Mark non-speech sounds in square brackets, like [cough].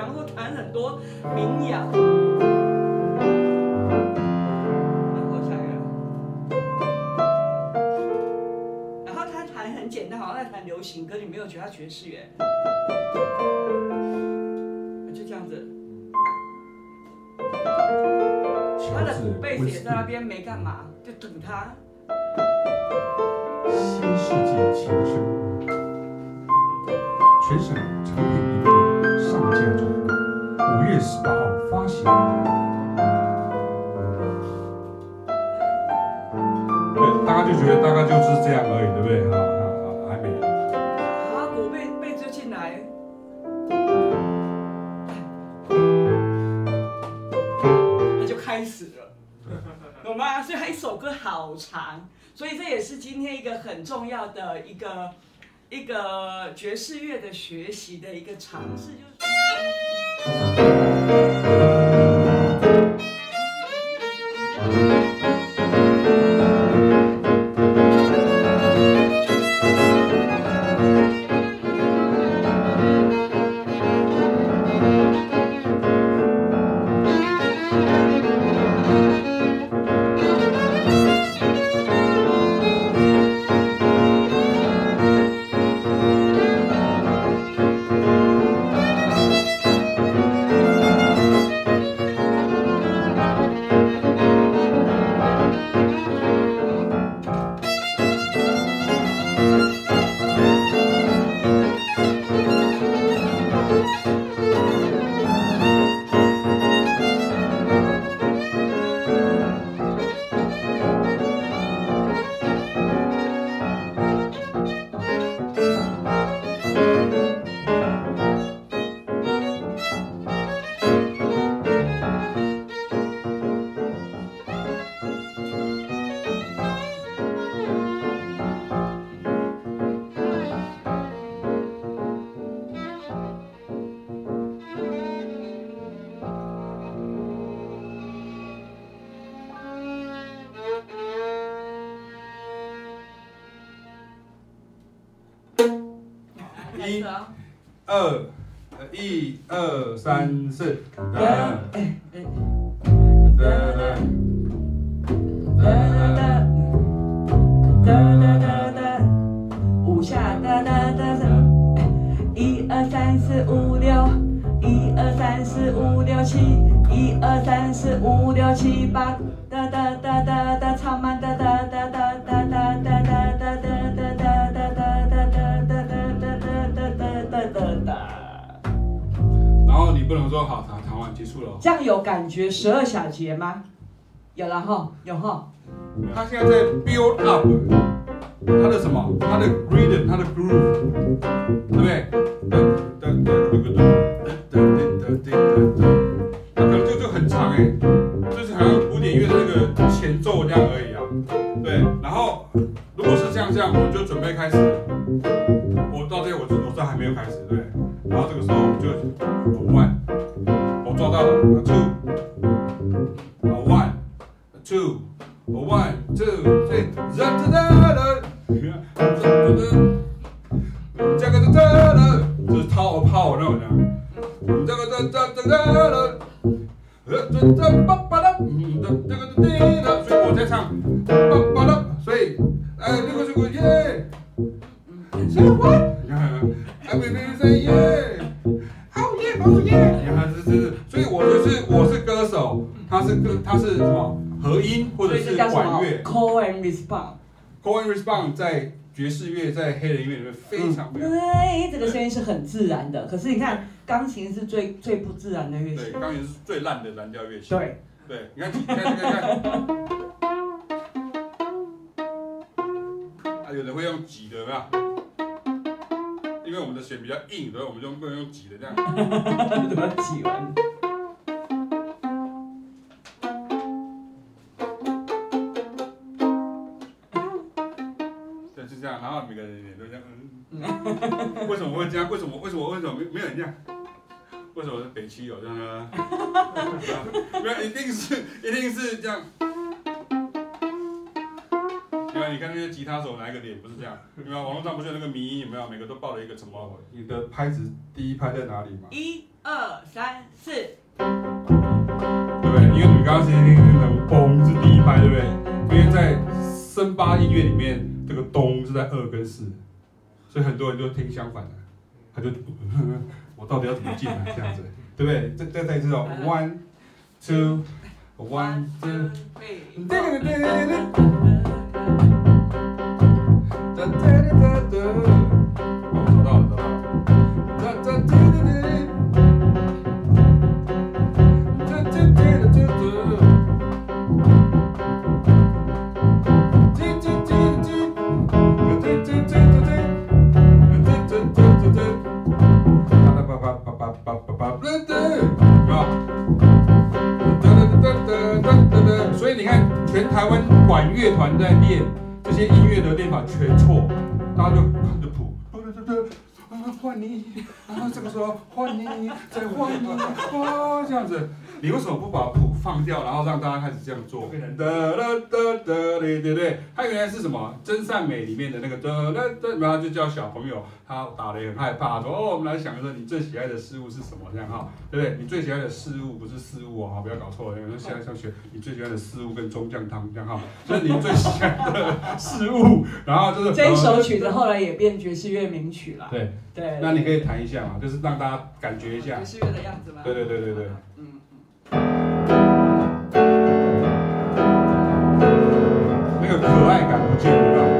然后弹很多民谣。然后下一个，然后他弹很简单，好像在弹流行歌，你没有觉得他爵士乐？就这样子。他的鼓贝斯也在那边没干嘛，就等他。新世界情声，全省。月十八号发行。对，大家就觉得大概就是这样而已，对不对？好好好，还没。啊，鼓贝贝就进来，那就开始了，懂吗？所以他一首歌好长。所以这也是今天一个很重要的一个一个爵士乐的学习的一个尝试，就是。Música 二，一二三四。哒哒哒哒哒哒哒，五下哒哒哒哒，一二三四五六，一二三四五六七，一二三四五六七八，哒哒哒哒哒，唱慢不能说好，弹弹完结束了。这样有感觉十二小节吗？有了哈，有哈。他现在在 build up，他的什么？他的 rhythm，他的 groove，对不对？噔噔噔噔噔噔噔噔噔，他可能就就很长哎，就是好像古典乐的那个前奏这样而已啊。对，然后如果是这样这样，我们就准备开始。A two, a one, a two, a one, two, three, zut zut zut, 这个 zut zut zut, 这是套炮那种。这个这这这个 zut zut zut, 哎 zut zut ba ba la, 这这个 di la, 所以我在唱 ba ba la, 所以哎这个是鼓耶,哎我这个是耶, oh yeah oh yeah, 哎是是。它是歌，它是什么和音或者是管乐？Call and response。Call and response 在爵士乐，在黑人音乐里面非常非常。对，这个声音是很自然的。可是你看，钢琴是最最不自然的乐器。对，钢琴是最烂的蓝调乐器。对。对，你看，你看，你看，你看。[laughs] 啊，有人会用挤的，有没有？因为我们的弦比较硬，所以我们就不能用挤的这样。[laughs] 怎么挤完？为什么会这样？为什么？为什么？为什么？没没有人这样？为什么？北区有这样呢？没有，一定是，一定是这样。对吧？你看那些吉他手哪一个脸不是这样？对吧？网络上不是有那个迷因有没有？每个都报了一个什么？你的拍子第一拍在哪里吗？一二三四，对不对？因为你刚刚是听那个咚是第一拍，对不对？因为在森巴音乐里面，这个咚是在二跟四。所以很多人就听相反的，他就 [laughs] 我到底要怎么进啊这样子，对不对？再再再一次哦，one two one two，对对对对对。乐团在练这些音乐的练法全错，大家就看着谱，对对对对，换你，啊这个时候换你，再换你，啊这样子，你为什么不把谱放掉，然后让大家开始这样做？对对对，它原来是什么？真善美里面的那个哒哒哒，然后就叫小朋友，他打得也很害怕，说哦，我们来想一下你最喜爱的事物是什么？这样哈，对不对？你最喜爱的事物不是事物啊，不要搞错了。有人现在想学你最喜爱的事物跟中将汤这样哈，就是你最喜爱的事物，然后就是这一首曲子后来也变爵士乐名曲了。对对，那你可以弹一下嘛，就是让大家感觉一下爵士乐的样子嘛。对对对对对，嗯嗯，那个可爱感不见了。